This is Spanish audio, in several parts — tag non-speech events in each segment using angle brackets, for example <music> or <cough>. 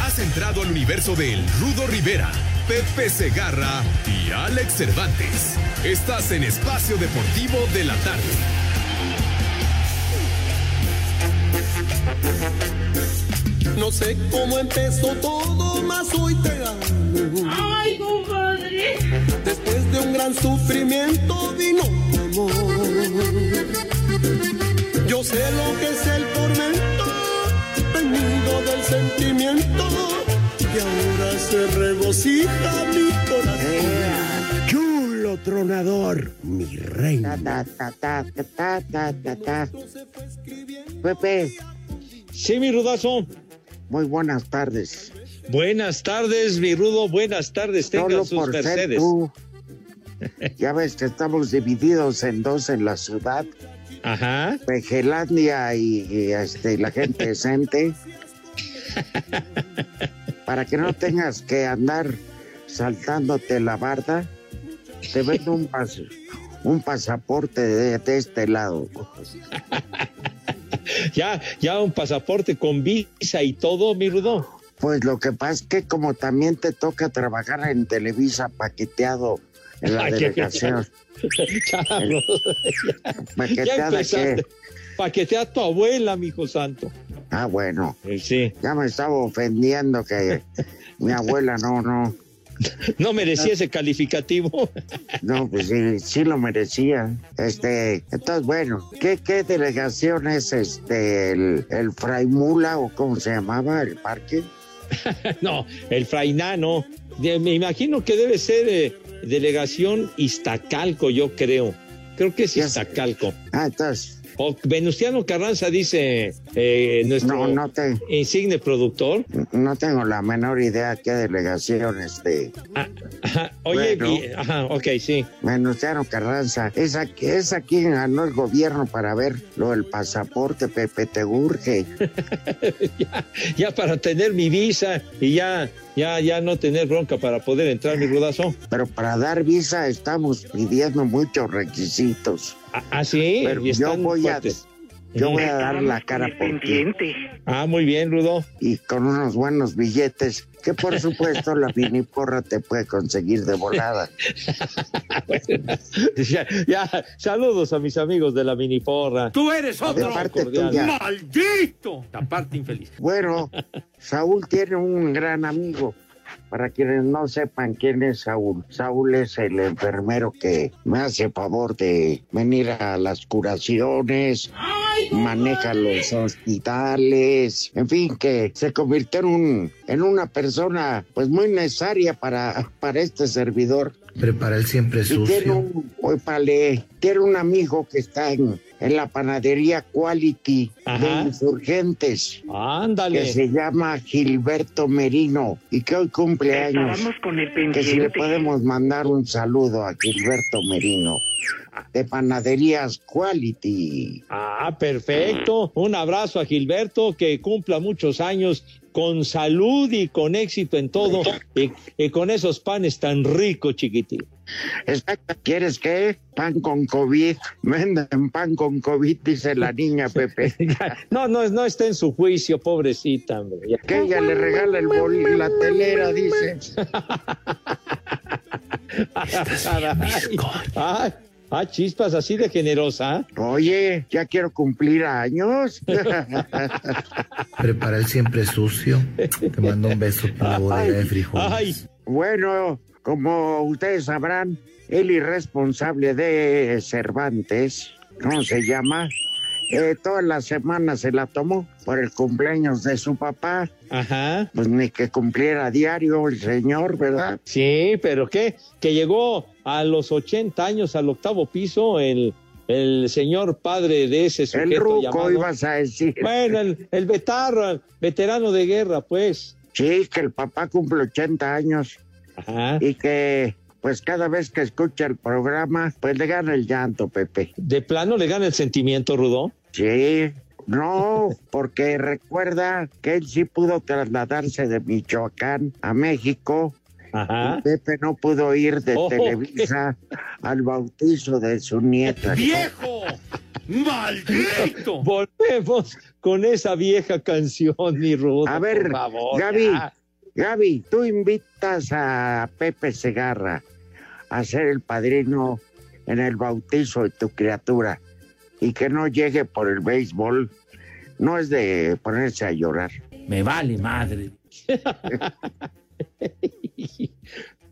Has entrado al universo de El Rudo Rivera, Pepe Segarra y Alex Cervantes. Estás en Espacio Deportivo de la Tarde. No sé cómo empezó todo, más hoy te amo. ¡Ay, compadre! Después de un gran sufrimiento vino tu amor. Yo sé lo que es el tormento, venido del sentimiento, y ahora se regocija mi corazón. Chulo tronador, mi reina. Ta, ta, ta. Pepe, Sí, mi rudazo. muy buenas tardes. Buenas tardes, mi rudo. Buenas tardes. Tengan Solo sus por ser mercedes. tú. <laughs> Ya ves que estamos divididos en dos en la ciudad, Ajá. Pejelandia y, y, este, la gente <laughs> decente. Para que no tengas que andar saltándote la barda, te vendo un, pas- un pasaporte de, de este lado. <laughs> Ya, ya un pasaporte con visa y todo, mi rudo. Pues lo que pasa es que como también te toca trabajar en Televisa paqueteado en la <laughs> delegación. <laughs> Charro. ¿Paqueteada empezaste. qué? Paquetea a tu abuela, mi hijo santo. Ah, bueno. Eh, Sí. Ya me estaba ofendiendo que <laughs> mi abuela no, no, No merecía ese calificativo. no, pues sí, sí lo merecía. Este, entonces, bueno, ¿qué, qué delegación es este, el, el Fraimula o cómo se llamaba el parque? <laughs> No, el frainano. Me imagino que debe ser eh, delegación Iztacalco, yo creo. Creo que es. Iztacalco. Ah, entonces, O Venustiano Carranza dice eh, nuestro no, no, te, insigne productor. no tengo la menor idea qué delegación, este, Ah, ajá. Oye, Bueno. ajá, ok, sí. Venustiano Carranza, es aquí, es ganó el gobierno para ver lo del pasaporte, Pepe, te urge. <laughs> ya, ya para tener mi visa y ya, ya, ya no tener bronca para poder entrar mi rudazo. Pero para dar visa estamos pidiendo muchos requisitos. Ah, ah, sí. Pero y yo voy a, yo voy a dar la cara por ti Ah, muy bien, Rudo. y con unos buenos billetes que por <laughs> supuesto la viniporra te puede conseguir de volada. <laughs> ya, ya, saludos a mis amigos de la mini porra. Tú eres De otro. parte cordial. tuya. ¡Maldito! La parte infeliz. Bueno, Saúl tiene un gran amigo. Para quienes no sepan quién es Saúl, Saúl es el enfermero que me hace favor de venir a las curaciones, maneja los hospitales, en fin, que se convirtió en, un, en una persona pues muy necesaria para, para este servidor. Prepara el siempre Y tiene sucio. un, tiene un amigo que está en, en la panadería Quality Ajá. de Insurgentes que Ándale. se llama Gilberto Merino y que hoy cumple años. con el Que si le podemos mandar un saludo a Gilberto Merino de Panaderías Quality. Ah, perfecto. Un abrazo a Gilberto, que cumpla muchos años con salud y con éxito en todo, y, y con esos panes tan ricos, chiquitín. Exacto. ¿Quieres qué? Pan con COVID. Venden pan con COVID, dice la niña <laughs> Pepe. <laughs> No, no, no está en su juicio, pobrecita, hombre. Que ella le regala el bol la telera, dice. <laughs> Ay, ay, Ah, chispas, así de generosa. Oye, ya quiero cumplir años. <laughs> Prepara el siempre sucio. Te mando un beso con la bodega de frijoles. Ay, bueno, como ustedes sabrán, el irresponsable de Cervantes, ¿cómo se llama? Eh, toda la semana se la tomó por el cumpleaños de su papá. ajá. Pues ni que cumpliera diario el señor, ¿verdad? Sí, pero ¿qué? Que llegó a los 80 años al octavo piso el, el señor padre de ese sujeto El ruco llamado- ibas a decir. Bueno, el, veterano de guerra, pues. Sí, que el papá cumple 80 años Ajá. y que pues cada vez que escucha el programa, pues le gana el llanto, Pepe. ¿De plano le gana el sentimiento, Rudo? Sí, no, porque recuerda que él sí pudo trasladarse de Michoacán a México. Ajá. Pepe no pudo ir de Oh. Televisa al bautizo de su nieta. ¡Viejo! ¡Maldito! <laughs> Volvemos con esa vieja canción, mi Rudo. A ver, por favor, Gaby, ya. Gaby, tú invitas a Pepe Segarra a ser el padrino en el bautizo de tu criatura y que no llegue por el béisbol. No es de ponerse a llorar. Me vale madre. <laughs> <laughs>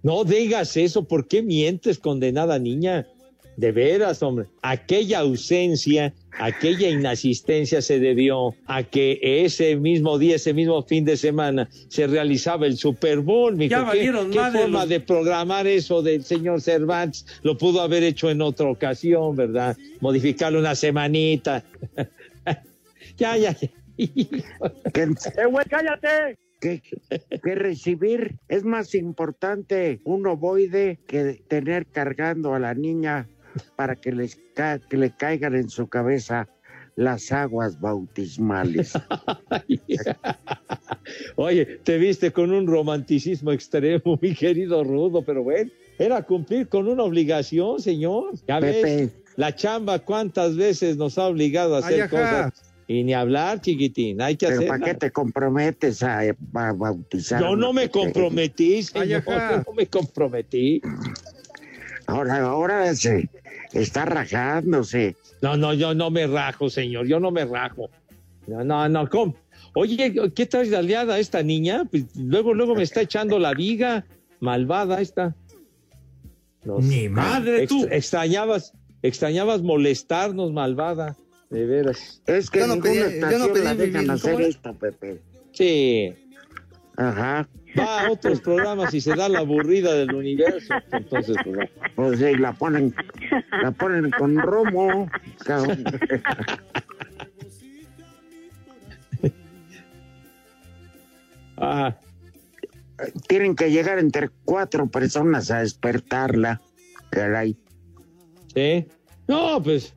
No digas eso, ¿por qué mientes, condenada niña? De veras, hombre. Aquella ausencia, aquella inasistencia se debió a que ese mismo día, ese mismo fin de semana, se realizaba el Super Bowl. mijo. Ya ¿Qué- valieron ¿Qué, madre forma los- de programar eso del señor Cervantes? Lo pudo haber hecho en otra ocasión, ¿verdad? Modificarlo una semanita. <laughs> ya, ya, ya. <laughs> Que, ¡Eh, güey, cállate! Que, que recibir es más importante un ovoide que tener cargando a la niña para que, les ca- que le caigan en su cabeza las aguas bautismales. <laughs> Oye, te viste con un romanticismo extremo, mi querido Rudo, pero bueno, era cumplir con una obligación, señor. Ya ves, Pepe, la chamba cuántas veces nos ha obligado a hacer Ay, cosas. Y ni hablar, chiquitín, hay que ¿pero hacer. ¿para qué te comprometes a, a bautizar? Yo no me comprometí, señor, yo no me comprometí. Ahora, ahora se está rajándose. No, no, yo no me rajo, señor, yo no me rajo. No, no, no, ¿cómo? Oye, ¿qué traes de aliada esta niña? Pues luego, luego me está echando la viga, malvada esta. Nos- Ni madre Ex- tú. extrañabas, extrañabas molestarnos, malvada, de veras. Es que Yo no ninguna pedí- yo no pedí la dejan ¿cómo hacer es? esto, Pepe. Sí, Ajá. va a otros programas y se da la aburrida del universo. Entonces, pues. Pues sí, la ponen, la ponen con romo. cabrón. <laughs> ah, Tienen que llegar entre cuatro personas a despertarla. Caray. ¿sí? No, pues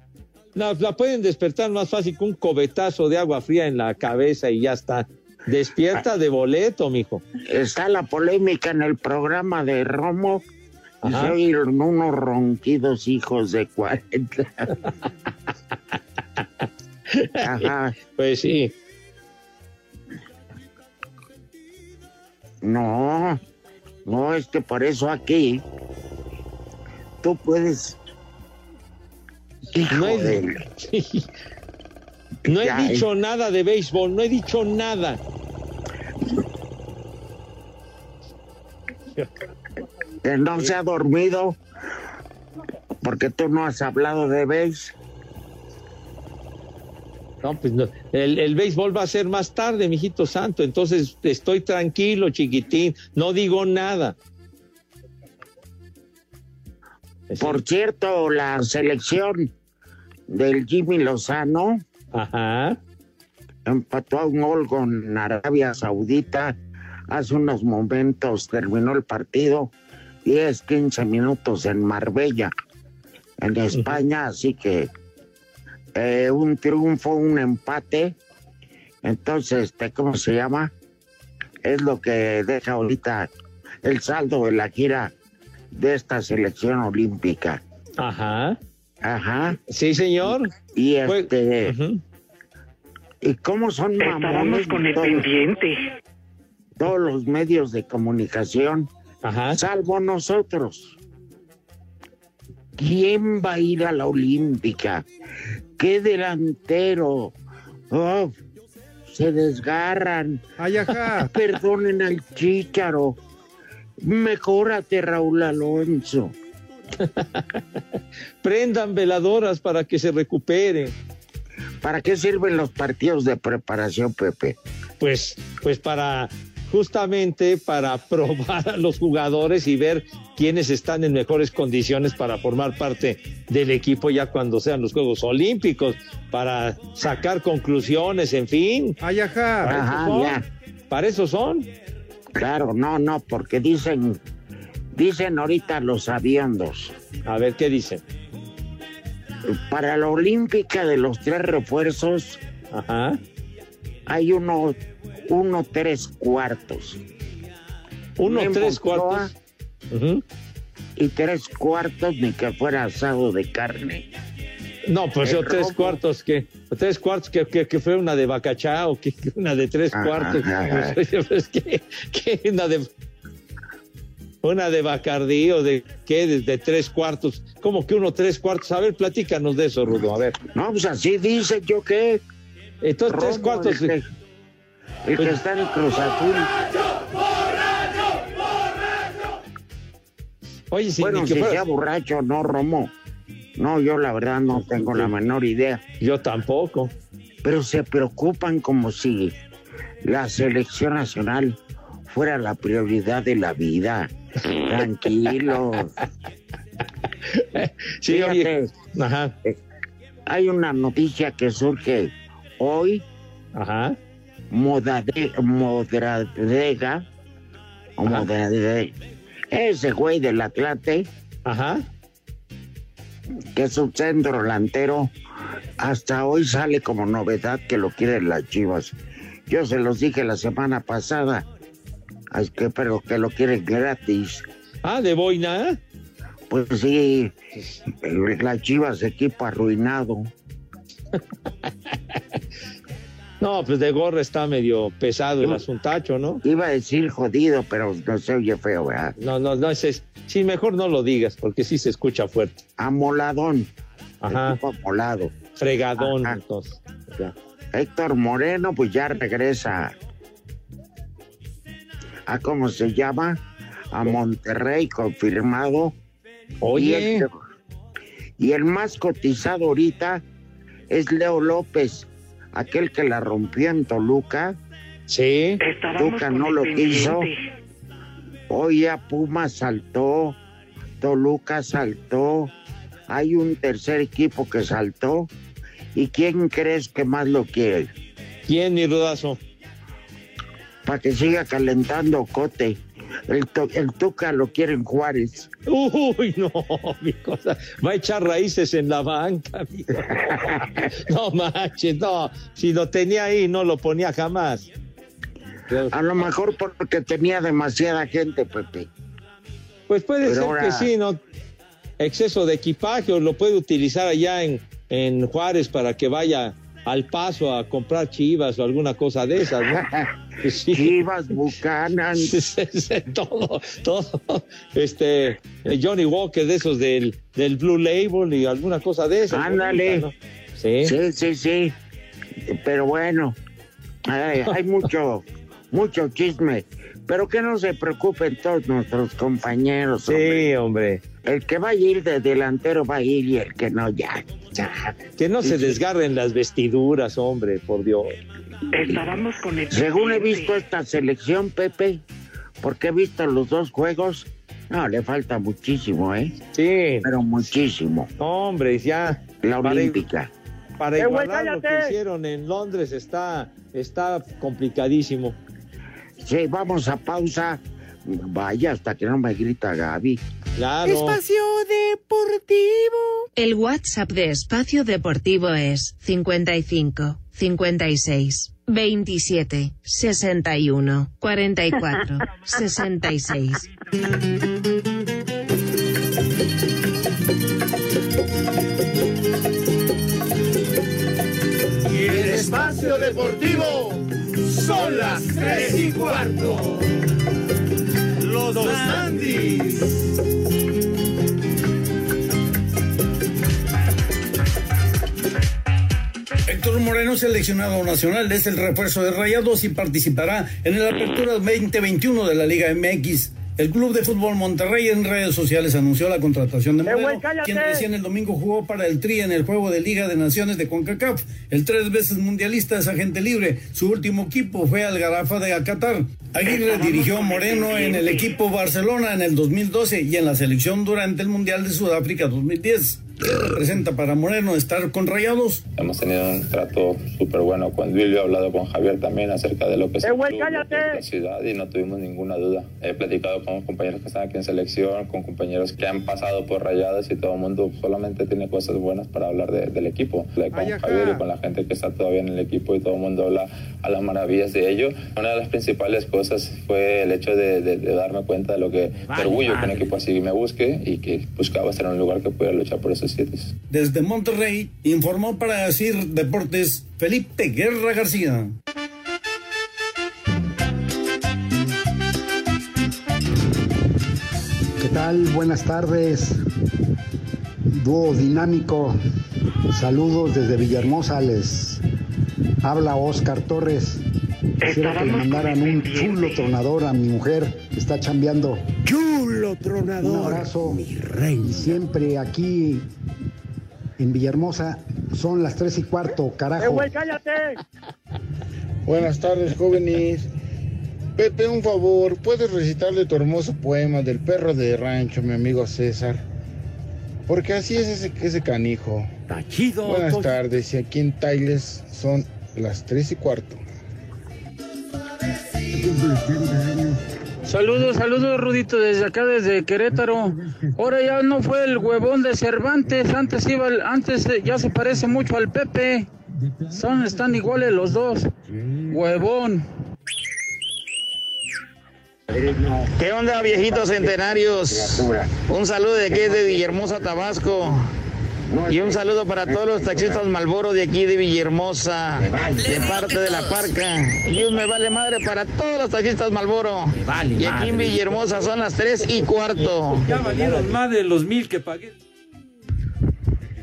la, la pueden despertar más fácil con un cobetazo de agua fría en la cabeza y ya está. Despierta de boleto, mijo. Está la polémica en el programa de Romo. Ajá. unos ronquidos hijos de 40. Ajá. Pues sí. No, no, es que por eso aquí tú puedes. Hijo No he, de- <laughs> no he Ya, eh. dicho nada de béisbol, no he dicho nada. no se ha dormido porque tú no has hablado de béis. No, pues no. El, el béisbol va a ser más tarde, mijito santo. Entonces estoy tranquilo, chiquitín. No digo nada. Por cierto, la selección del Jimmy Lozano Ajá. empató a un gol con Arabia Saudita. Hace unos momentos terminó el partido, 10, 15 minutos en Marbella, en España, así que eh, un triunfo, un empate. Entonces, este, ¿cómo se llama? Es lo que deja ahorita el saldo de la gira de esta selección olímpica. Ajá. Ajá. Sí, señor. Y Pues- este. ¿y cómo son mamones todos, todos los medios de comunicación, Ajá. salvo nosotros? ¿quién va a ir a la Olímpica? ¿Qué delantero? Oh, se desgarran. Ay, ajá. <laughs> Perdonen al chícharo. Mejórate, Raúl Alonso. <laughs> Prendan veladoras para que se recupere. ¿Para qué sirven los partidos de preparación, Pepe? Pues, pues para justamente para <laughs> probar a los jugadores y ver quiénes están en mejores condiciones para formar parte del equipo ya cuando sean los Juegos Olímpicos, para sacar conclusiones, en fin. Ay, ajá. Para Ajá, eso son. ya. Para eso son. Claro, no, no, porque dicen, dicen ahorita los aviondos. A ver qué dicen. Para la Olímpica de los tres refuerzos Ajá. hay uno, uno tres cuartos. Uno, Memo tres cuartos. Y tres cuartos ni que fuera asado de carne. No, pues yo tres cuartos que tres cuartos que, que, que fue una de Bacachá o que, que una de tres Ajá, cuartos. ajá. <laughs> Pues, que una de una de Bacardí o de qué de, de tres cuartos. ¿Cómo que uno tres cuartos? A ver, platícanos de eso, Rudo. A ver. No, pues así dice yo que. Entonces tres cuartos. El que, el que está en el Cruz Azul. Oye, si bueno, que si fuera- sea borracho, no, Romo. No, yo la verdad no tengo la menor idea. yo tampoco. Pero se preocupan como si la selección nacional fuera la prioridad de la vida. Tranquilos. <laughs> Sí, Fíjate, oye. Ajá. hay una noticia que surge hoy. Ajá. Modade- Modradega. o. Modradega, ese güey del Atlante, Ajá. que es un centro delantero, hasta hoy sale como novedad que lo quieren las chivas. Yo se los dije la semana pasada, es que, pero que lo quieren gratis. Ah, de boina. Pues sí, las chivas, equipo arruinado. <laughs> No, pues de gorra está medio pesado el asuntacho, ¿no? Iba a decir jodido, pero no se oye feo, ¿verdad? No, no, no, es, sí, mejor no lo digas, porque sí se escucha fuerte. Amoladón. Ajá. Equipo amolado. Fregadón, Ajá. entonces. Ya. Héctor Moreno, pues ya regresa a cómo se llama, a Monterrey, confirmado. Y Oye, el, y el más cotizado ahorita es Leo López, aquel que la rompió en Toluca. sí, Tuca no lo quiso. Hoy a Puma saltó, Toluca saltó, hay un tercer equipo que saltó. ¿Y quién crees que más lo quiere? ¿quién, mi rudazo? Para que siga calentando Cote. El, el Tuca lo quiere en Juárez. Uy, no, mi cosa. Va a echar raíces en la banca, amigo. <laughs> No manches, no. Si lo tenía ahí, no lo ponía jamás. A lo mejor porque tenía demasiada gente, Pepe. Pues puede Pero ser ahora- que sí, ¿no? Exceso de equipaje o lo puede utilizar allá en, en Juárez para que vaya al paso a comprar chivas o alguna cosa de esas, ¿no? <laughs> Sí. Chivas, Bucanas. todo, todo, este, Johnny Walker de esos del, del Blue Label y alguna cosa de esas. Ándale. Sí. Sí, sí, sí. Pero bueno, hay, hay mucho, <laughs> mucho chisme. Pero que no se preocupen todos nuestros compañeros. hombre. Sí, hombre. El que va a ir de delantero va a ir y el que no, ya. Ya. Que no se desgarren las vestiduras, hombre, por Dios. Estábamos con el Según he visto esta selección, Pepe, porque he visto los dos juegos, no, le falta muchísimo, ¿eh? Sí, Pero muchísimo. hombre, ya. La Para- olímpica. Para ¡Eh, güey, igualar lo que hicieron en Londres está, está complicadísimo. Sí, vamos a pausa. Vaya, hasta que no me grita Gaby. Claro. Espacio Deportivo. El WhatsApp de Espacio Deportivo es 55 56 27 61 44 66. Y el espacio deportivo son las tres y cuarto. Los Andis. Seleccionado nacional es el refuerzo de Rayados y participará en la apertura 2021 de la Liga MX. El Club de Fútbol Monterrey en redes sociales anunció la contratación de Moreno, quien recién el domingo jugó para el Tri en el juego de Liga de Naciones de CONCACAF. El tres veces mundialista es agente libre. Su último equipo fue al Garafa de Qatar. Aguirre dirigió a Moreno en el equipo Barcelona en el 2012 y en la selección durante el Mundial de Sudáfrica 2010. ¿Qué representa para Moreno estar con Rayados? Hemos tenido un trato súper bueno con Duilio, he hablado con Javier también acerca de lo que es el club, la ciudad y no tuvimos ninguna duda. He platicado con compañeros que están aquí en selección, con compañeros que han pasado por Rayados y todo el mundo solamente tiene cosas buenas para hablar de- del equipo. Con Javier y con la gente que está todavía en el equipo y todo el mundo habla a las maravillas de ello. Una de las principales cosas fue el hecho de, de- de darme cuenta de lo que de orgullo que un equipo así me busque y que buscaba estar en un lugar que pudiera luchar por esos Desde Monterrey informó para decir Deportes Felipe Guerra García. ¿Qué tal? Buenas tardes. Dúo dinámico. Saludos desde Villahermosa. Les habla Oscar Torres. Quisiera que le mandaran un chulo tronador a mi mujer que está chambeando. Chulo tronador. Un abrazo. Y siempre aquí en Villahermosa son las tres y cuarto, carajo. cállate! Buenas tardes, jóvenes. Pepe, un favor, ¿puedes recitarle tu hermoso poema del perro de rancho, mi amigo César? Porque así es ese, ese canijo. Está chido. Buenas tardes, y aquí en Tailes son las tres y cuarto. Saludos, saludos, Rudito, desde acá, desde Querétaro. Ahora ya no fue el huevón de Cervantes, antes iba, el- antes eh, ya se parece mucho al Pepe. Son, están iguales los dos. Huevón. ¿Qué onda, viejitos centenarios? Un saludo de aquí de Villahermosa, Tabasco. Y un saludo para todos los taxistas Malboro de aquí de Villahermosa, de parte de la parca. Y un me vale madre para todos los taxistas Malboro. y aquí en Villahermosa son las 3 y cuarto. Ya valieron más de los mil que pagué.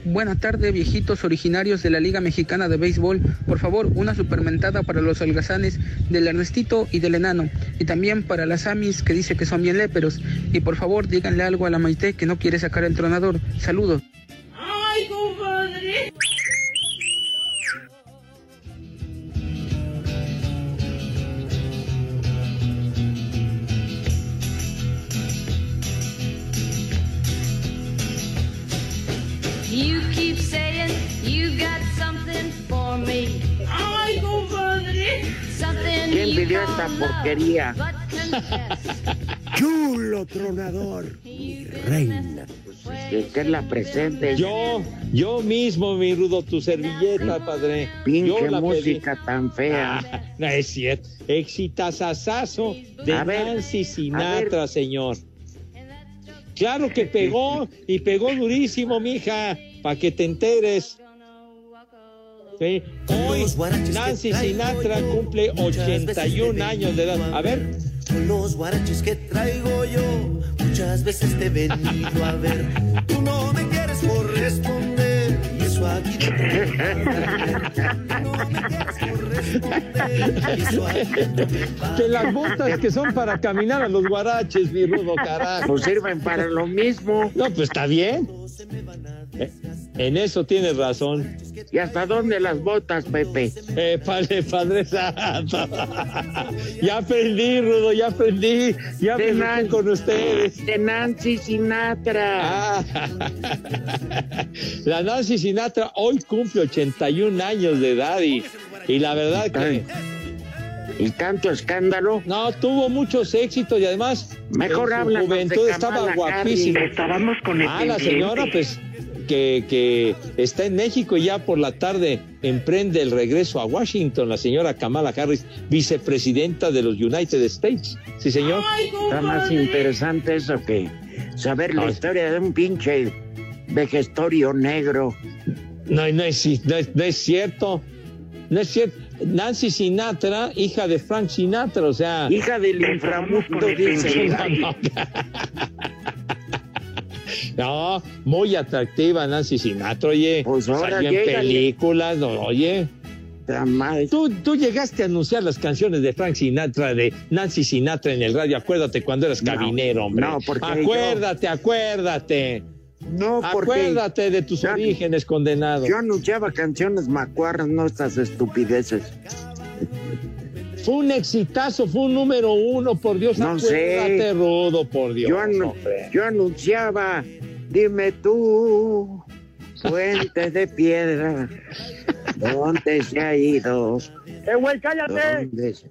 Buenas tardes, viejitos originarios de la Liga Mexicana de Béisbol. Por favor, una supermentada para los holgazanes del Ernestito y del Enano. Y también para las Amis que dice que son bien léperos. Y por favor, díganle algo a la Maite que no quiere sacar el tronador. Saludos. You keep saying you got something for me. ¡Ay, compadre! Something ¿Quién you pidió esta porquería? Chulo tronador. <laughs> Mi reina. Que, que es la presente. Yo, yo mismo, mi rudo, tu servilleta, padre. Pinche Yo la pedí. música tan fea. Ah, no es cierto. Exitazazazo de A Nancy Sinatra, ver. señor. Claro que pegó y pegó durísimo, mija, para que te enteres. Sí. Hoy Nancy Sinatra cumple 81 años de edad. A ver. Con los guaraches que traigo yo, muchas veces te he venido a ver. Tú no me quieres corresponder, Que las botas que son para caminar a los guaraches, mi rudo, carajo. Pues sirven para lo mismo. No, pues está bien. Eh, En eso tienes razón. ¿Y hasta dónde las botas, Pepe? Eh, padre, padre santo. Ya aprendí, Rudo, ya aprendí. Ya De aprendí Nan- con ustedes. De Nancy Sinatra. Ah. <laughs> La Nancy Sinatra hoy cumple 81 años de edad y, y la verdad que... ¿Y tanto escándalo? No, tuvo muchos éxitos y además Mejor en su háblanos de juventud estaba. Harris. Estábamos con el Ah, la pendiente. señora pues que, que está en México y ya por la tarde emprende el regreso a Washington, la señora Kamala Harris, vicepresidenta de los United States. Sí, señor. Está más interesante eso que saber la Ay. historia de un pinche vejestorio negro. No, no es, no es- no es cierto. No es cierto. Nancy Sinatra, hija de Frank Sinatra, o sea. Hija del inframundo, dice. <laughs> No, muy atractiva Nancy Sinatra, oye. Pues ahora Salió en películas, no, oye. Tú, tú llegaste a anunciar las canciones de Frank Sinatra, de Nancy Sinatra en el radio. Acuérdate cuando eras cabinero, hombre. no, porque Acuérdate, acuérdate. No, porque Acuérdate de tus orígenes, condenado. yo anunciaba canciones macuarras, no estas estupideces. Fue un exitazo, fue un número uno, por Dios. No sé. Rudo, por Dios. Yo, anu- hombre. yo anunciaba, dime tú, puente de piedra, ¿dónde se ha ido? ¡Eh, güey, cállate! ¿Dónde se-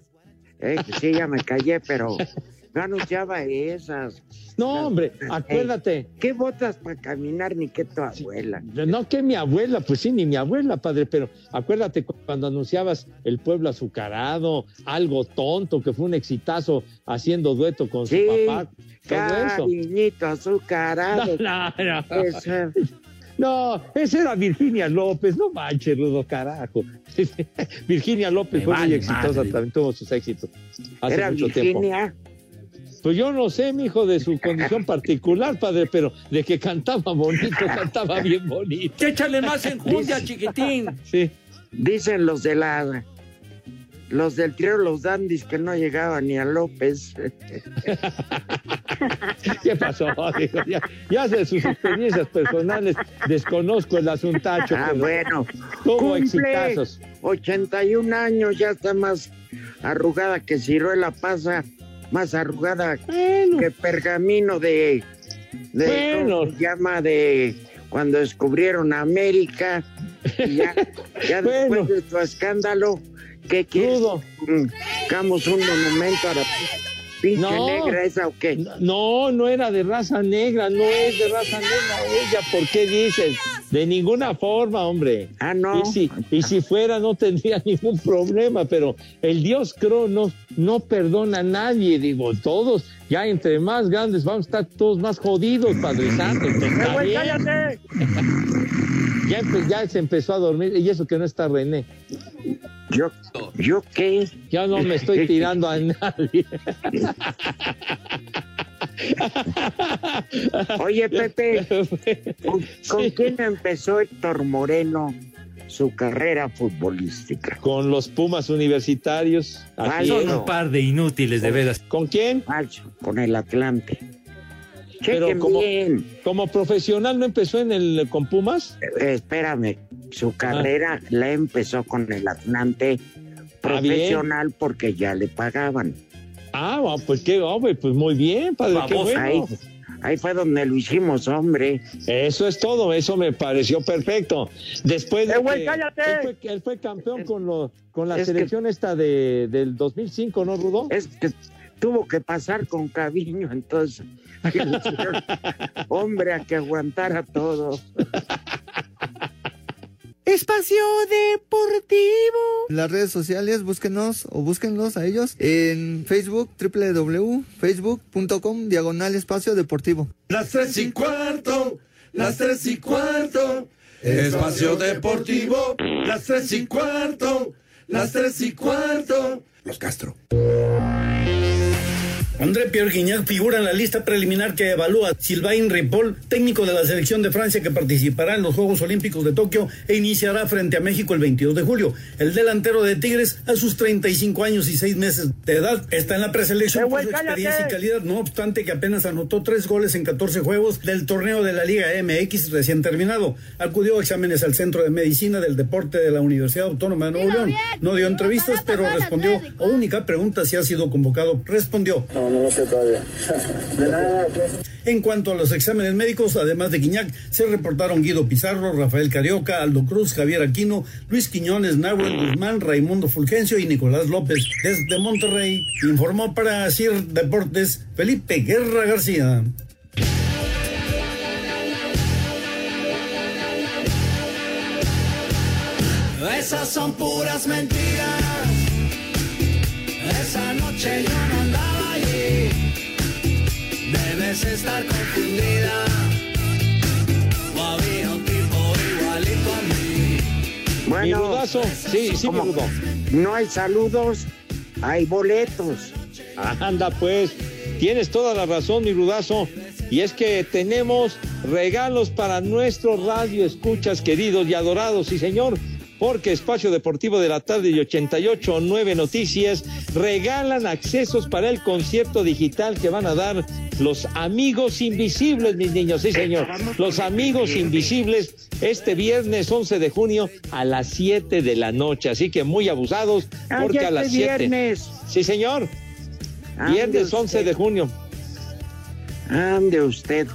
Eh, sí, ya me callé, pero yo anunciaba esas. No, hombre, acuérdate. ¿Qué botas para caminar ni que tu abuela? No que mi abuela, pues sí, ni mi abuela, padre, pero acuérdate cu- cuando anunciabas el pueblo azucarado, algo tonto, que fue un exitazo haciendo dueto con Sí, su papá. Cariñito azucarado. <laughs> No, no, no. Esa- No, esa era Virginia López, no manches, Rudo, carajo. <laughs> Virginia López Me fue muy exitosa, madre. también tuvo sus éxitos hace Era mucho tiempo. Pues yo no sé, mi hijo, de su condición particular, padre, pero de que cantaba bonito, <laughs> cantaba bien bonito. Échale más enjundia, chiquitín. Sí. Dicen los de la los del trío Los Dandis que no llegaban ni a López. <laughs> ¿Qué pasó? Digo, ya, ya de sus experiencias personales desconozco el asuntacho. Ah, bueno. Tuvo exitazos. 81 años, ya está más arrugada que ciruela pasa, más arrugada que pergamino de, de Bueno. ¿cómo se llama de cuando descubrieron América. Y ya, ya <laughs> después de tu escándalo, ¿qué quieres? Mm, Hagamos un monumento a la pinche No. negra esa o qué? No, no era de raza negra, no es de raza negra ella. ¿Por qué dices? De ninguna forma, hombre. Ah, no. Y si, y si fuera, no tendría <laughs> ningún problema, pero el dios Cronos no perdona a nadie. Digo, todos, ya entre más grandes vamos a estar todos más jodidos, Padre Santo. entonces, ¡Eh, está güey, bien. cállate! <laughs> Ya, empe- ya se empezó a dormir, y eso que no está René. ¿Yo, ¿yo qué? Ya no me estoy <laughs> tirando a nadie. Oye, Pepe, <laughs> ¿con, con quién empezó Héctor Moreno su carrera futbolística? Con los Pumas universitarios. así Son un par de inútiles, de veras. ¿Con quién? con el Atlante. Pero como, bien. como profesional no empezó en el con Pumas. Eh, espérame, su carrera la empezó con el Atlante Ah, profesional porque ya le pagaban. Ah, pues qué, hombre, pues muy bien, padre, qué bueno. Ahí, ahí fue donde lo hicimos, hombre. Eso es todo, eso me pareció perfecto. Después de ¡Eh, güey, que cállate! Él, fue, él fue campeón con, lo, con la es que- selección esta de, del 2005, ¿no, Rudo? Es que tuvo que pasar con Caviño, entonces. <laughs> hombre, a que aguantara todo. Espacio Deportivo. Las redes sociales, búsquenos o búsquenlos a ellos en Facebook, www.facebook.com, diagonal espacio deportivo. Las tres y cuarto, las tres y cuarto, espacio deportivo, las tres y cuarto, las tres y cuarto. Los Castro. André Pierre Guignac figura en la lista preliminar que evalúa Sylvain Ripoll, técnico de la selección de Francia que participará en los Juegos Olímpicos de Tokio e iniciará frente a México el 22 de julio. El delantero de Tigres, a sus 35 años y 6 meses de edad, está en la preselección ¡Eh, por su experiencia y calidad, no obstante que apenas anotó 3 goles en 14 juegos del torneo de la Liga MX recién terminado. Acudió a exámenes al Centro de Medicina del Deporte de la Universidad Autónoma de Nuevo León. No dio entrevistas, pero respondió a única pregunta si ha sido convocado. Respondió. No, no lo sé todavía. De nada, En cuanto a los exámenes médicos, además de Guiñac, se reportaron Guido Pizarro, Rafael Carioca, Aldo Cruz, Javier Aquino, Luis Quiñones, Nahuel Guzmán, Raimundo Fulgencio y Nicolás López. Desde Monterrey, informó para CIR Deportes Felipe Guerra García. Esas son puras mentiras. Esa noche yo Mi rudazo, sí, sí, rudo. No hay saludos, hay boletos. Anda pues, tienes toda la razón, mi rudazo. Y es que tenemos regalos para nuestros radio escuchas queridos y adorados. Sí, señor, porque Espacio Deportivo de la Tarde y 88.9 Noticias regalan accesos para el concierto digital que van a dar los amigos invisibles, mis niños. Sí, señor. Los amigos invisibles este viernes 11 de junio a las 7 de la noche. Así que muy abusados porque Ah, a las este 7. viernes. Sí, señor. Ande Viernes 11 de junio. Ande usted.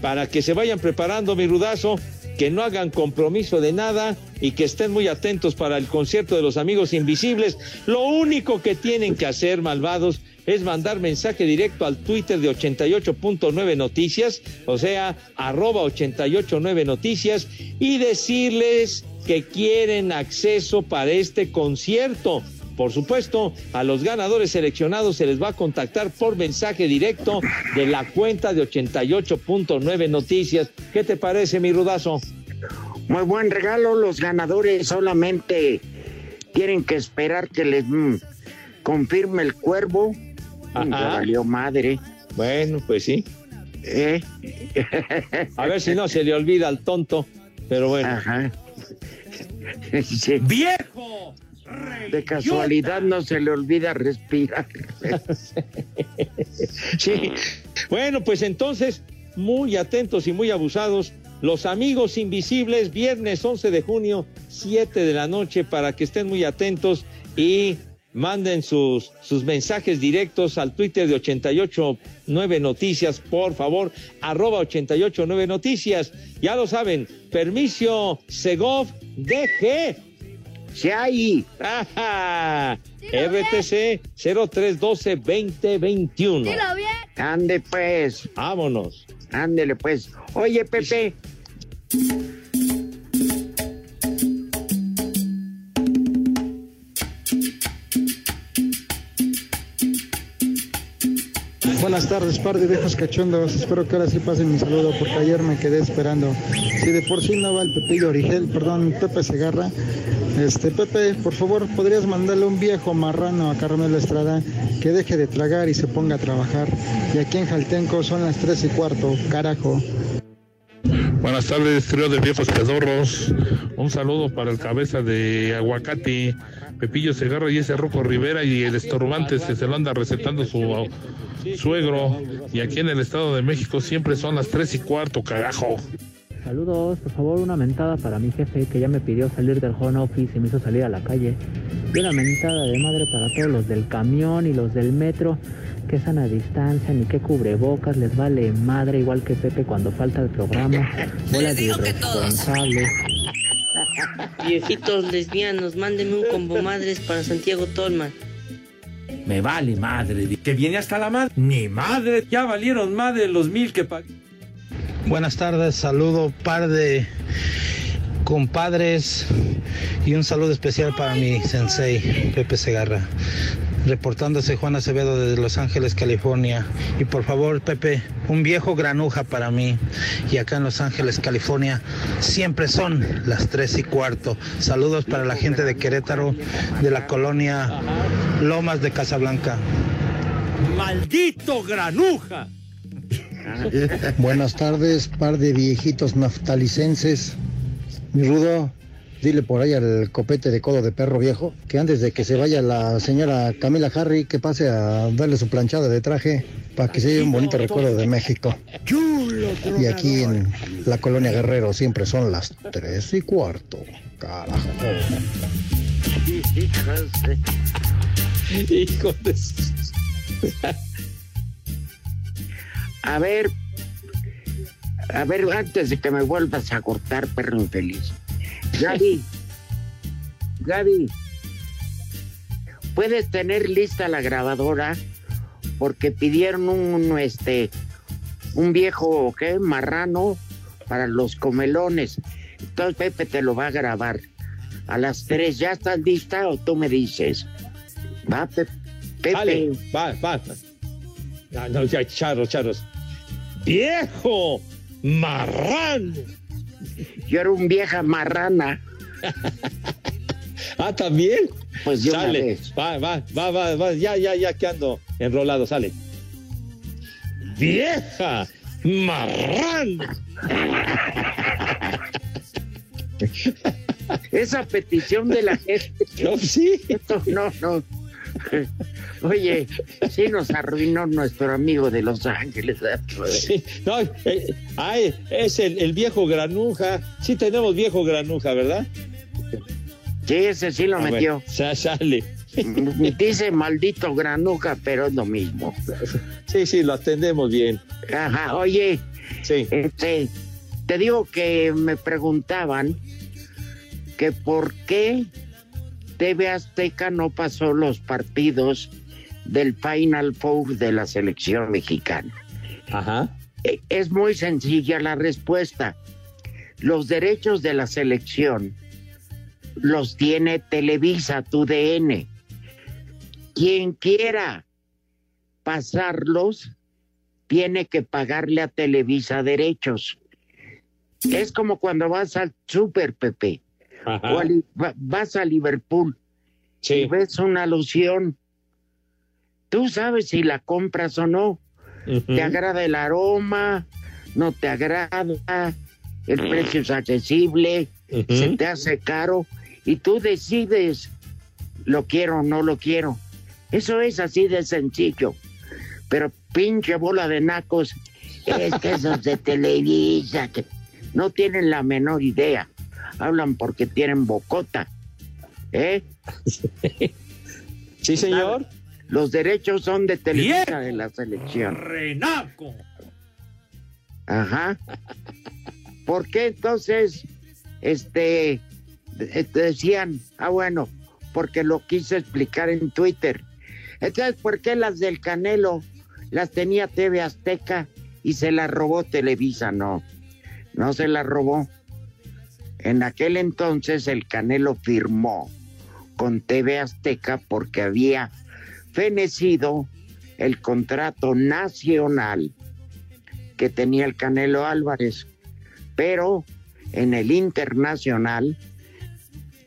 Para que se vayan preparando, mi rudazo, que no hagan compromiso de nada y que estén muy atentos para el concierto de los amigos invisibles. Lo único que tienen que hacer, malvados, es mandar mensaje directo al Twitter de 88.9 Noticias, o sea, arroba 889 Noticias, y decirles que quieren acceso para este concierto. Por supuesto, a los ganadores seleccionados se les va a contactar por mensaje directo de la cuenta de 88.9 Noticias. ¿Qué te parece, mi rudazo? Muy buen regalo. Los ganadores solamente tienen que esperar que les mm, confirme el cuervo. Ajá. Ya valió madre. Bueno, pues sí. ¿Eh? A ver si no se le olvida al tonto, pero bueno. Ajá. Sí. ¡Viejo! De casualidad no se le olvida respirar. <laughs> Sí. Bueno, pues entonces, muy atentos y muy abusados. Los amigos invisibles, viernes 11 de junio, 7 de la noche, para que estén muy atentos y manden sus, sus mensajes directos al Twitter de 889 Noticias, por favor, arroba 889 Noticias. Ya lo saben, permiso Segov DG. Si hay. Ajá. RTC 0312-2021. Dilo bien. Ande pues. Vámonos. Ándele pues. Oye, Pepe. Buenas tardes, par de viejos cachondos. Espero que ahora sí pasen mi saludo porque ayer me quedé esperando. Si de por sí no va el Pepillo Origel, perdón, Pepe Segarra. Este, Pepe, por favor, ¿podrías mandarle un viejo marrano a Carmelo Estrada que deje de tragar y se ponga a trabajar? Y aquí en Jaltenco son las tres y cuarto, carajo. Buenas tardes, trío de viejos pedorros. Un saludo para el cabeza de aguacate, Pepillo Segarra y ese Roco Rivera y el estorbante que se lo anda recetando su suegro. Y aquí en el Estado de México siempre son las tres y cuarto, carajo. Saludos, por favor, una mentada para mi jefe que ya me pidió salir del home office y me hizo salir a la calle. Y una mentada de madre para todos los del camión y los del metro que están a distancia ni que cubrebocas, les vale madre igual que Pepe cuando falta el programa. <laughs> Bola de irresponsables. <laughs> Viejitos lesbianos, mándenme un combo madres para Santiago Tolman. Me vale madre. Que viene hasta la madre. Ni madre. Ya valieron madre los mil que pagué. Buenas tardes, saludo par de compadres y un saludo especial para mi sensei Pepe Segarra. Reportándose Juan Acevedo desde Los Ángeles, California. Y por favor, Pepe, un viejo granuja para mí. Y acá en Los Ángeles, California, siempre son las tres y cuarto. Saludos para la gente de Querétaro, de la colonia Lomas de Casablanca. ¡Maldito granuja! Buenas tardes, par de viejitos naftalicenses. Mi rudo, dile por ahí al copete de codo de perro viejo que antes de que se vaya la señora Camila Harry, que pase a darle su planchada de traje para que se lleve un bonito recuerdo de México. Y aquí en la colonia Guerrero siempre son las tres y cuarto. Carajo. Hijo de... A ver, a ver, antes de que me vuelvas a cortar, perro infeliz. Gaby, Gaby, puedes tener lista la grabadora porque pidieron un, este, un viejo, ¿qué? Marrano para los comelones. Entonces Pepe te lo va a grabar. A las tres, ¿ya estás lista o tú me dices? Va, Pe- Pepe. Va, va. No, no, ya, charros, charros. ¡Viejo! ¡Marrano! Yo era un vieja marrana. <laughs> ah, ¿también? Pues yo Sale. Va, va, va, va, va. Ya, ya, ya que ando enrolado, sale. ¡Vieja! ¡Marrano! <laughs> esa petición de la <laughs> gente. No, sí. Esto no, no. <laughs> Oye, sí nos arruinó nuestro amigo de Los Ángeles. Sí, no, eh, ay, es el, el viejo granuja. Sí tenemos viejo granuja, ¿verdad? Sí, ese sí lo Ah, metió. bueno, sale. <laughs> Dice maldito granuja, pero es lo mismo. Sí, sí, lo atendemos bien. Ajá, oye, Sí. este, te digo que me preguntaban que por qué TV Azteca no pasó los partidos del Final Four de la selección mexicana. Ajá. Eh, Es muy sencilla la respuesta. Los derechos de la selección los tiene Televisa, tu DN. Quien quiera pasarlos tiene que pagarle a Televisa derechos. Es como cuando vas al Super Pepe. O a vas a Liverpool Sí. y ves una alusión. Tú sabes si la compras o no. ¿Te agrada el aroma? ¿No te agrada? ¿El precio es accesible? ¿Se te hace caro? Y tú decides, lo quiero o no lo quiero. Eso es así de sencillo. Pero pinche bola de nacos, es que esos de <laughs> Televisa que no tienen la menor idea. Hablan porque tienen bocota. ¿Eh? Sí, señor. Los derechos son de Televisa de la selección. Renaco. Ajá. ¿Por qué entonces, este, eh, decían, ah, bueno, porque lo quise explicar en Twitter. Entonces, ¿por qué las del Canelo las tenía TV Azteca y se las robó Televisa? No, no se las robó. En aquel entonces el Canelo firmó con TV Azteca porque había fenecido el contrato nacional que tenía el Canelo Álvarez. Pero en el internacional,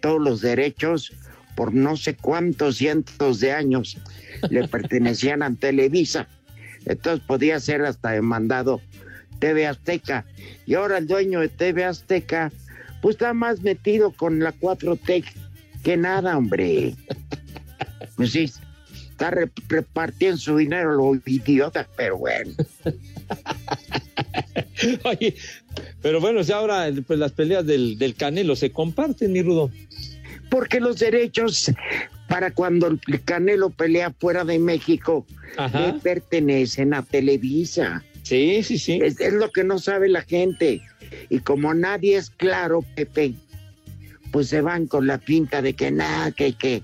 todos los derechos, por no sé cuántos cientos de años, le <laughs> pertenecían a Televisa. Entonces podía ser hasta demandado TV Azteca. Y ahora el dueño de TV Azteca, pues está más metido con la 4T que nada, hombre. <laughs> Pues sí, está re- repartiendo su dinero lo idiota, pero bueno. <laughs> Oye, pero bueno, ya ahora pues, las peleas del, del Canelo se comparten, mi Rudo. Porque los derechos para cuando el Canelo pelea fuera de México Ajá. le pertenecen a Televisa. Sí, sí, sí. Es, es lo que no sabe la gente. Y como nadie es claro, Pepe, pues se van con la pinta de que nada, que, que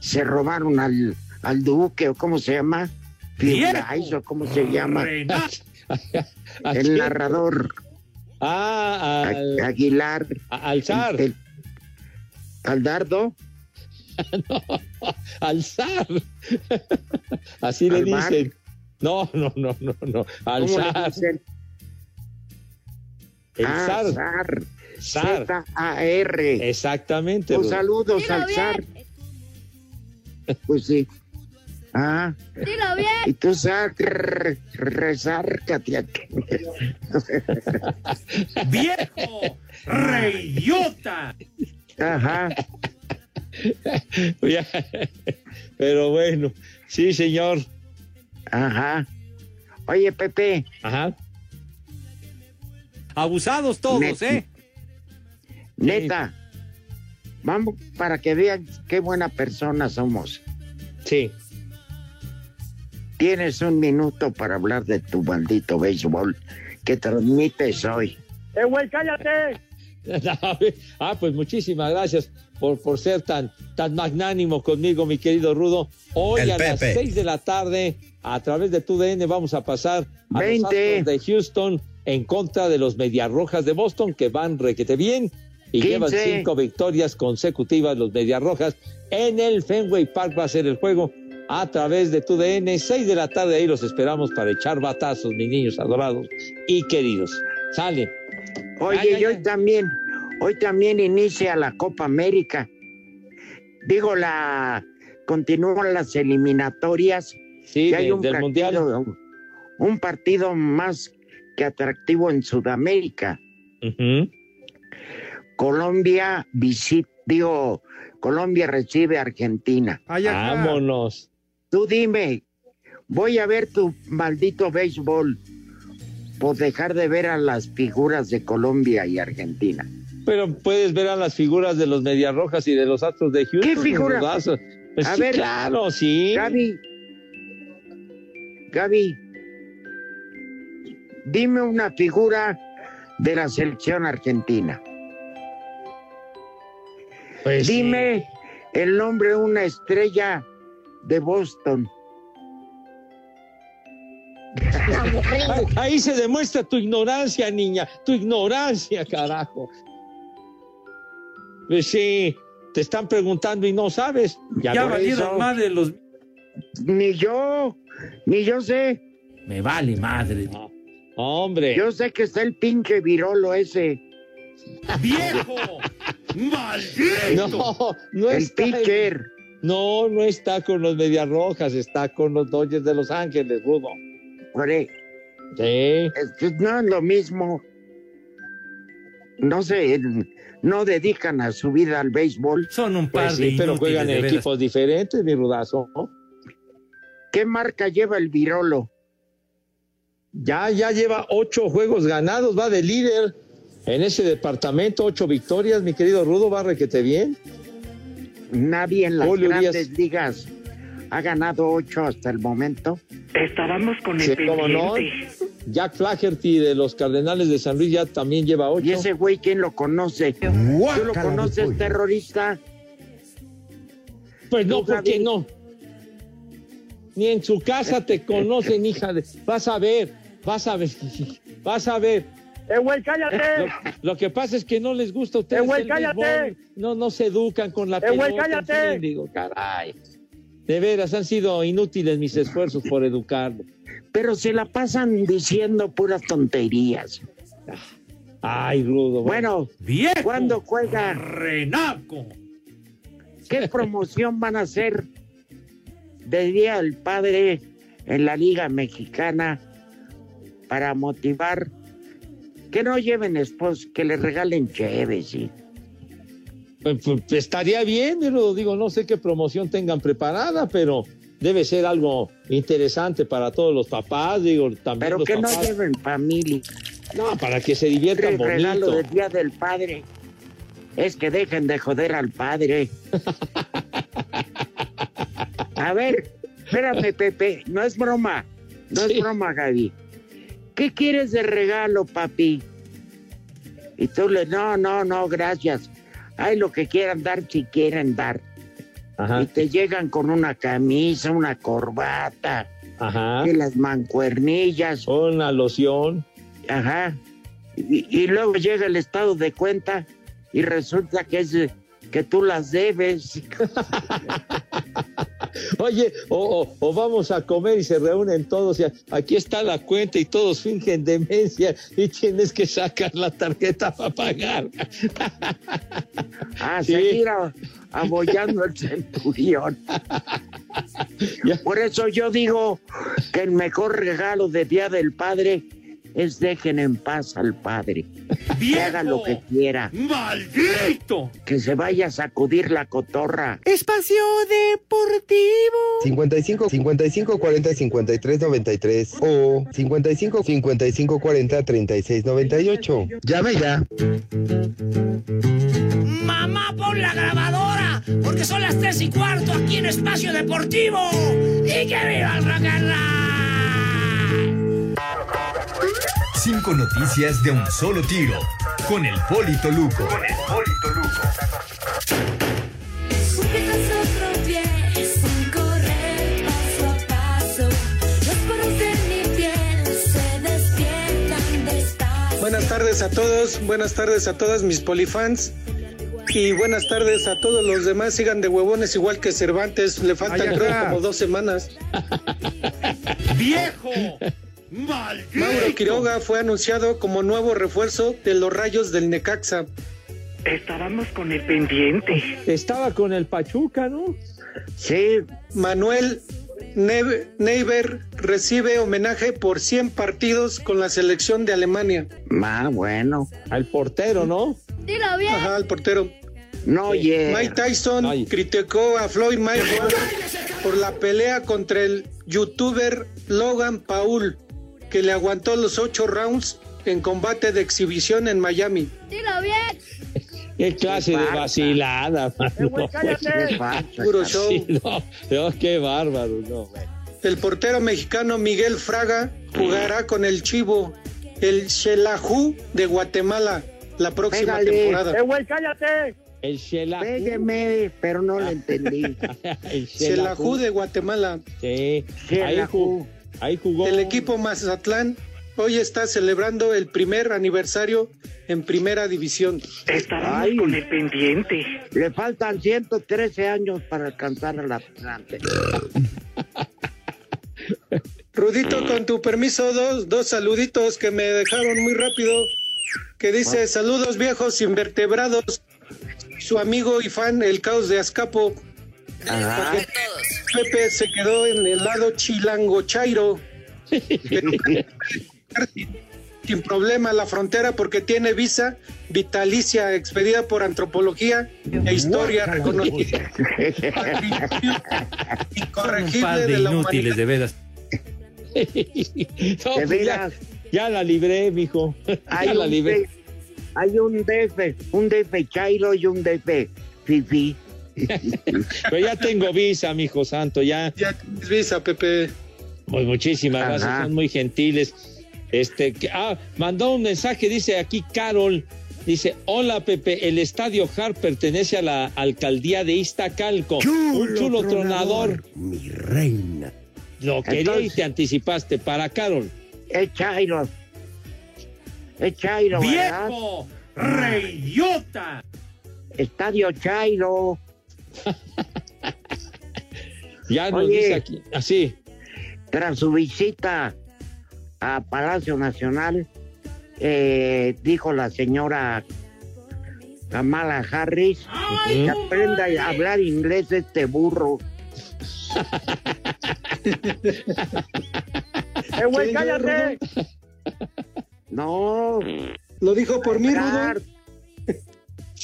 se robaron al, al duque, o cómo se llama, Firulais, o cómo se llama, <laughs> ¿A el narrador Ah, A- al, Aguilar, a- al zar. el- al dardo, <laughs> No, al zar. <laughs> Así le dicen. No, no, no, no, no. Al ¿cómo le zar. El Ah, zar. zar. Zar. Z-A-R. Exactamente. Pues Rudo. saludos al zar. Pues sí. Ah, Dilo bien. y tú zar, re- resárcate aquí. <laughs> ¡Viejo! ¡Reyota! Ajá. Pero bueno, sí, señor. Ajá. Oye, Pepe, Ajá. Abusados todos, Net- ¿eh? neta, vamos para que vean qué buena persona somos. Sí. Tienes un minuto para hablar de tu maldito béisbol que transmites hoy. ¡Eh, güey, cállate! <laughs> ah, pues muchísimas gracias por, por ser tan, tan magnánimo conmigo, mi querido Rudo. Hoy El a las. 6 de la tarde, a través de tu DN, vamos a pasar a 20. los Astros de Houston en contra de los Mediarrojas de Boston, que van requete bien y 15. llevan cinco victorias consecutivas los Mediarrojas. En el Fenway Park va a ser el juego a través de tu DN. 6 de la tarde, ahí los esperamos para echar batazos, mis niños adorados y queridos. Sale. Oye, y hoy también, hoy también inicia la Copa América. Digo, la continúan las eliminatorias. Sí, y de- hay un del partido, Mundial. un partido más que atractivo en Sudamérica. Colombia visita Digo, Colombia recibe a Argentina. Vámonos. Tú dime, voy a ver tu maldito béisbol por dejar de ver a las figuras de Colombia y Argentina. Pero puedes ver a las figuras de los Medias Rojas y de los Astros de Houston. ¿Qué figura? rudazo. Pues A sí, ver, claro, sí. Gaby, Gaby, dime una figura de la selección argentina. Pues dime el nombre de una estrella de Boston. <laughs> Ahí, se demuestra tu ignorancia, niña, tu ignorancia, carajo. Pues sí, te están preguntando y no sabes. Ya, Ya valieron de los. Ni yo, ni yo sé. Me vale madre. Hombre. Yo sé que está el pinche virolo ese. ¡Viejo! ¡Maldito! No, no El está. pitcher. No, no está con los Medias Rojas, está con los Dodgers de Los Ángeles, Rudo. Ore, Sí. es que no es lo mismo. No sé, no dedican a su vida al béisbol. Son un par Pues de sí, pero juegan en equipos diferentes, mi rudazo. ¿Qué marca lleva el virolo? Ya, ya lleva ocho juegos ganados, va de líder en ese departamento, ocho victorias, mi querido Rudo, va requete bien. Nadie en las Julio grandes ligas ha ganado ocho hasta el momento. Estábamos con Sí, el cómo no. pendiente. Jack Flaherty de los Cardenales de San Luis ya también lleva ocho. ¿Y ese güey quién lo conoce? ¿Tú lo conoces, terrorista? Pues no, Tú, ¿por qué Gaby. no? Ni en su casa te conocen, hija de... Vas a ver, vas a ver, vas a ver. ¡Eh, güey, cállate! Lo, lo que pasa es que no les gusta a ustedes ¡Eh, güey, el cállate! béisbol. No, no se educan con la ¡Eh, pelota. cállate! fin, digo, caray. De veras, han sido inútiles mis esfuerzos por educarlo. Pero se la pasan diciendo puras tonterías. Ay, Rudo. Bueno, ¡Viejo! ¿cuándo juega? ¡Renaco! ¿Qué promoción van a hacer de Día del Padre en la Liga Mexicana para motivar que no lleven esposos, que les regalen cheves, sí? Pues, pues, estaría bien, pero digo, no sé qué promoción tengan preparada, pero debe ser algo interesante para todos los papás, digo, también Pero los que no lleven familia. No, para que se diviertan El regalo bonito. del Día del Padre es que dejen de joder al padre. <laughs> A ver, espérame, Pepe, no es broma, no Sí. es broma, Gaby. ¿Qué quieres de regalo, papi? Y tú le, no, no, no, gracias. Ay, lo que quieran dar, si quieren dar. Ajá, Y te llegan con una camisa, una corbata, ajá. y las mancuernillas, Una loción. Ajá. Y, y luego llega el estado de cuenta y resulta que es que tú las debes. <laughs> Oye, o, o- o vamos a comer y se reúnen todos y aquí está la cuenta y todos fingen demencia y tienes que sacar la tarjeta para pagar. A Sí. seguir abollando el centurión. Por eso yo digo que el mejor regalo de Día del Padre es dejen en paz al Padre. Que <laughs> haga lo que quiera. ¡Maldito! Que se vaya a sacudir la cotorra. Espacio Deportivo. 55 55 40 53 93 o 55 55 40 36 98. Llame ya. Mamá, pon la grabadora, porque son las tres y cuarto aquí en Espacio Deportivo. ¡Y que viva el rock and roll! Cinco noticias de un solo tiro. Con el Polito Luco. Con el Polito Luco. Buenas tardes a todos, buenas tardes a todas mis polifans y buenas tardes a todos los demás. Sigan de huevones igual que Cervantes, le faltan creo como dos semanas. <laughs> ¡Viejo! ¡Maldito! Mauro Quiroga fue anunciado como nuevo refuerzo de los Rayos del Necaxa. Estábamos con el pendiente. Estaba con el Pachuca, ¿no? Sí, Manuel Neve- Neiber recibe homenaje por 100 partidos con la selección de Alemania. ah, bueno. Al portero, ¿no? Dilo bien. Ajá, el portero. No, yeah. Mike Tyson criticó a Floyd Mayweather por la pelea contra el youtuber Logan Paul, que le aguantó los ocho rounds en combate de exhibición en Miami. Dilo bien. Qué clase de vacilada, mano. güey, cállate. Puro show. Sí, no, no, qué bárbaro, no, güey. El portero mexicano Miguel Fraga jugará con el Chivo, el Xelajú de Guatemala, la próxima Pégale. temporada. Eh, güey, cállate. El Shelahu. Pégueme, pero no le entendí. <laughs> El Xelajú de Guatemala. Sí, ahí, Xelajú. ju- ahí jugó. El equipo Mazatlán hoy está celebrando el primer aniversario en primera división. Ay. con el pendiente. Le faltan 113 años para alcanzar a la Atlante. Rudito, con tu permiso, dos, dos saluditos que me dejaron muy rápido. Que dice, saludos viejos invertebrados. Su amigo y fan, el caos de Azcapo. Ajá. Pepe se quedó en el lado chilango chairo. <laughs> Sin problema la frontera porque tiene visa vitalicia expedida por antropología e historia reconocida. <laughs> Incorregible de de la inútiles, humanidad. de veras. <laughs> No, pues veras. ya, ya la libré, mijo. Hay Ya la un, libré. Hay un DF, un DF Chairo y un DF Fifi. Pero ya tengo visa, mijo santo, ya. Ya tienes visa, Pepe. Pues muchísimas Ajá. gracias, son muy gentiles. Este, que- ah, mandó un mensaje, dice aquí Carol, dice, hola Pepe, el estadio Hart pertenece a la alcaldía de Iztacalco. un chulo tronador. Mi reina. Lo quería y te anticipaste para Carol. Es Chairo. Es Chairo, ¿verdad? ¡Viejo! ¡Reyota! Estadio Chairo. <laughs> Ya nos Oye. dice aquí, así. Tras su visita a Palacio Nacional, eh, dijo la señora Kamala Harris que aprenda a hablar inglés este burro. <laughs> Eh, güey, ¿Quién, yo, cállate. No, Lo dijo por mí, Rudo.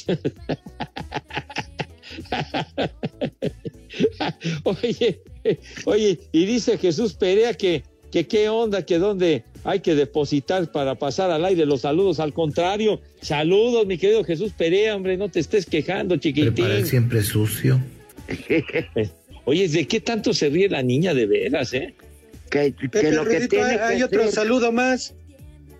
<laughs> <laughs> Oye, oye, y dice Jesús Perea que, que qué onda, que dónde hay que depositar para pasar al aire los saludos. Al contrario, saludos, mi querido Jesús Perea, hombre, no te estés quejando, chiquitín. siempre sucio. Oye, ¿de qué tanto se ríe la niña de veras, eh? que, que Pepe, lo que Rudito, tiene hay, que hay otro saludo más.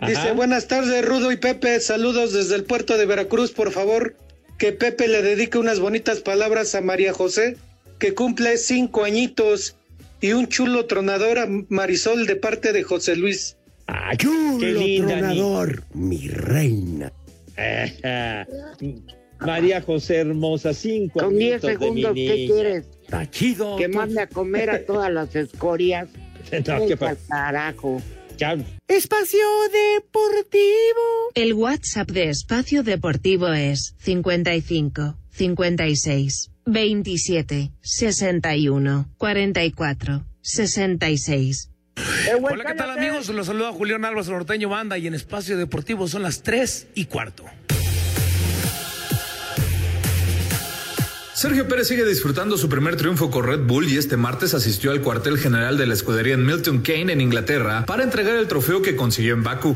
Dice, Ajá. buenas tardes, Rudo y Pepe. Saludos desde el puerto de Veracruz, por favor. Que Pepe le dedique unas bonitas palabras a María José, que cumple cinco añitos. Y un chulo tronador a Marisol de parte de José Luis. Ay, qué linda ni- mi reina. <laughs> María José Hermosa, cinco Con 10 añitos de mi segundos, ¿qué quieres? Está chido. Que mande a comer a todas las escorias. <laughs> No, qué carajo. Espacio Deportivo. El WhatsApp de Espacio Deportivo es 55 56 27 61 44 66. Eh, güey, Hola, ¿qué tal amigos? Los saluda Julián Álvarez Norteño Banda y en Espacio Deportivo son las 3 y cuarto. Sergio Pérez sigue disfrutando su primer triunfo con Red Bull y este martes asistió al cuartel general de la escudería en Milton Keynes en Inglaterra para entregar el trofeo que consiguió en Bakú.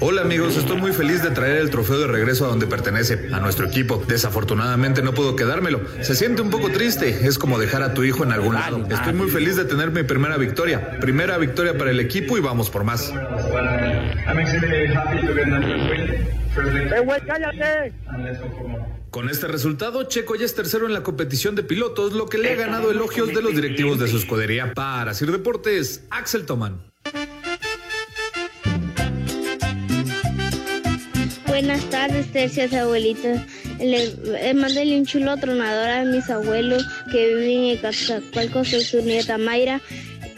Hola amigos, estoy muy feliz de traer el trofeo de regreso a donde pertenece, a nuestro equipo. Desafortunadamente no puedo quedármelo. Se siente un poco triste, es como dejar a tu hijo en algún lado. Estoy muy feliz de tener mi primera victoria. Primera victoria para el equipo y vamos por más. Eh, güey, cállate. Con este resultado, Checo ya es tercero en la competición de pilotos, lo que le ha ganado elogios de los directivos de su escudería. Para Sir Deportes, Axel Toman. Buenas tardes, tercias abuelitos. Le, eh, un chulo tronador a mis abuelos que viven en Cazacualco, soy su nieta Mayra.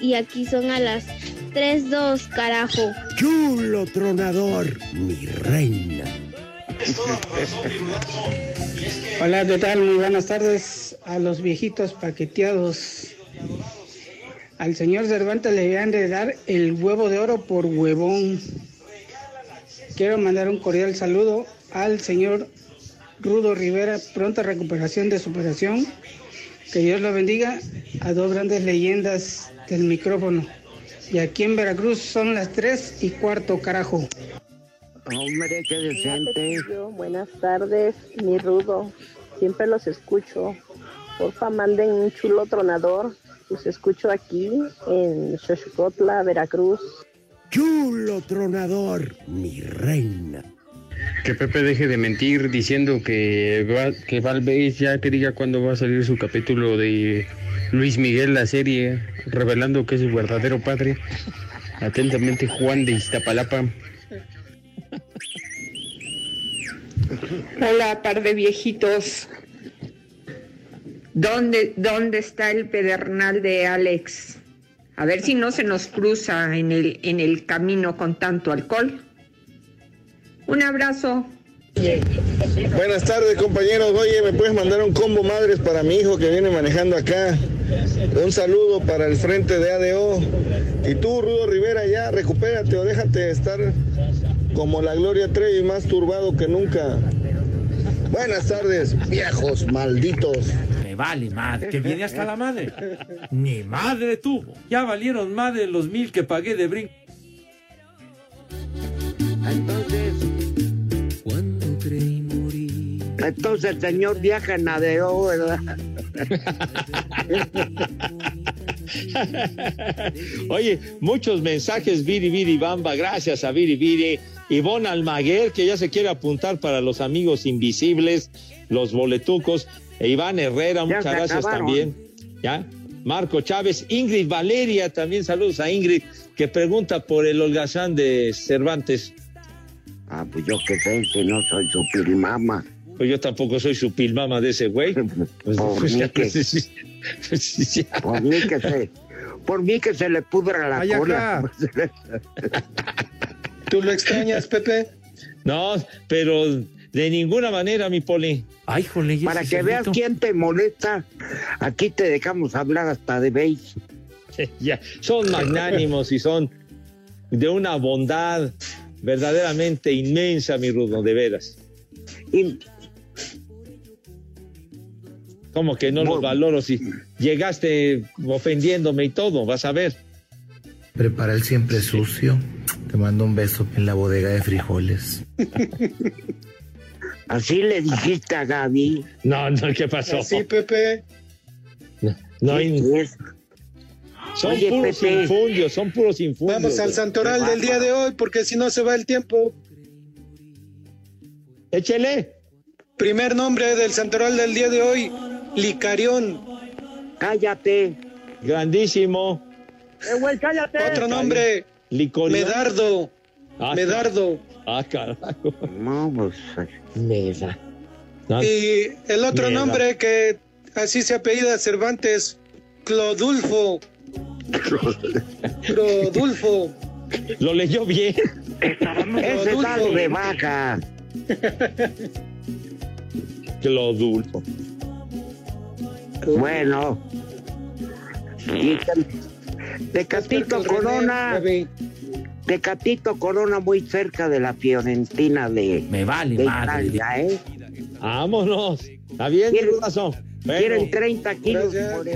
Y aquí son a las 3-2, carajo. Chulo tronador, mi reina. <laughs> Hola, ¿qué tal? Muy buenas tardes a los viejitos paqueteados. Al señor Cervantes le habían de dar el huevo de oro por huevón. Quiero mandar un cordial saludo al señor Rudo Rivera, pronta recuperación de su operación. Que Dios lo bendiga a dos grandes leyendas del micrófono. Y aquí en Veracruz son las tres y cuarto, carajo. Hombre, qué decente. Buenas tardes, mi rudo. Siempre los escucho. Porfa, manden un chulo tronador. Los escucho aquí en Xochicotla, Veracruz. Chulo tronador, mi reina. Que Pepe deje de mentir diciendo que, va, que Valvez ya que diga cuándo va a salir su capítulo de Luis Miguel, la serie, revelando que es su verdadero padre. Atentamente, Juan de Iztapalapa. Hola, par de viejitos. ¿Dónde, ¿Dónde está el pedernal de Alex? A ver si no se nos cruza en el, en el camino con tanto alcohol. Un abrazo. Buenas tardes, compañeros. Oye, ¿me puedes mandar un combo madres para mi hijo que viene manejando acá? Un saludo para el frente de ADO. Y tú, Rudo Rivera, ya recupérate o déjate estar como la Gloria Trevi, más turbado que nunca. Buenas tardes, viejos malditos. Me vale madre, que viene hasta la madre. Ni madre tuvo. Ya valieron madre los mil que pagué de brinco. Entonces. Entonces el señor viaja ADO, ¿verdad? Oye, muchos mensajes, Viri Viri Bamba, gracias a Viri Viri. Ivonne Almaguer, que ya se quiere apuntar para los amigos invisibles, los boletucos. E Iván Herrera, Ya muchas gracias acabaron. también. ¿Ya? Marco Chávez, Ingrid Valeria, también saludos a Ingrid, que pregunta por el holgazán de Cervantes. Ah, pues yo qué sé, que no soy su pilmama. Pues yo tampoco soy su pilmama de ese güey. <laughs> Pues, Por pues, mí ya, que- pues, pues, ya. Por mí que se, por mí que se le pudra la Ay, cola. <laughs> ¿Tú lo extrañas, Pepe? No, pero de ninguna manera, mi poli. Ay, jole, Para que veas quién te molesta, aquí te dejamos hablar hasta de beige. <laughs> ya, son magnánimos y son de una bondad verdaderamente inmensa, mi Rudo, de veras. Y ¿Cómo que no los valoro si llegaste ofendiéndome y todo? Vas a ver. Prepara el siempre sucio. Te mando un beso en la bodega de frijoles. así le dijiste a Gaby. No, no, ¿qué pasó? Sí, Pepe. No hay- son Oye, puros Pepe. infundios, son puros infundios. Vamos al santoral del día de hoy, porque si no se va el tiempo. Échele. Primer nombre del santoral del día de hoy, Licarión. Cállate. Grandísimo. ¡Eh, güey, cállate! Otro nombre, Licorión. Medardo. Ah, Medardo. Ah, carajo. No, pues. Meda. No, Y el otro Meda. nombre que así se apellida Cervantes, Clodulfo. <laughs> Clodulfo. Lo leyó bien. Ese es algo de vaca. Clodulfo. Bueno. Tecatito Corona. Tecatito Corona muy cerca de la Fiorentina de, Me vale de madre. Italia, ¿eh? Vámonos. Está bien, mi ¿Quieren- Rudazo. Bueno, Quieren 30 kilos por.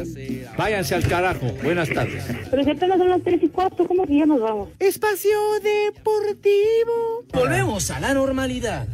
Váyanse al carajo. Buenas tardes. Pero si apenas son las 3 y 4, ¿cómo que ya nos vamos? Espacio Deportivo. Volvemos a la normalidad.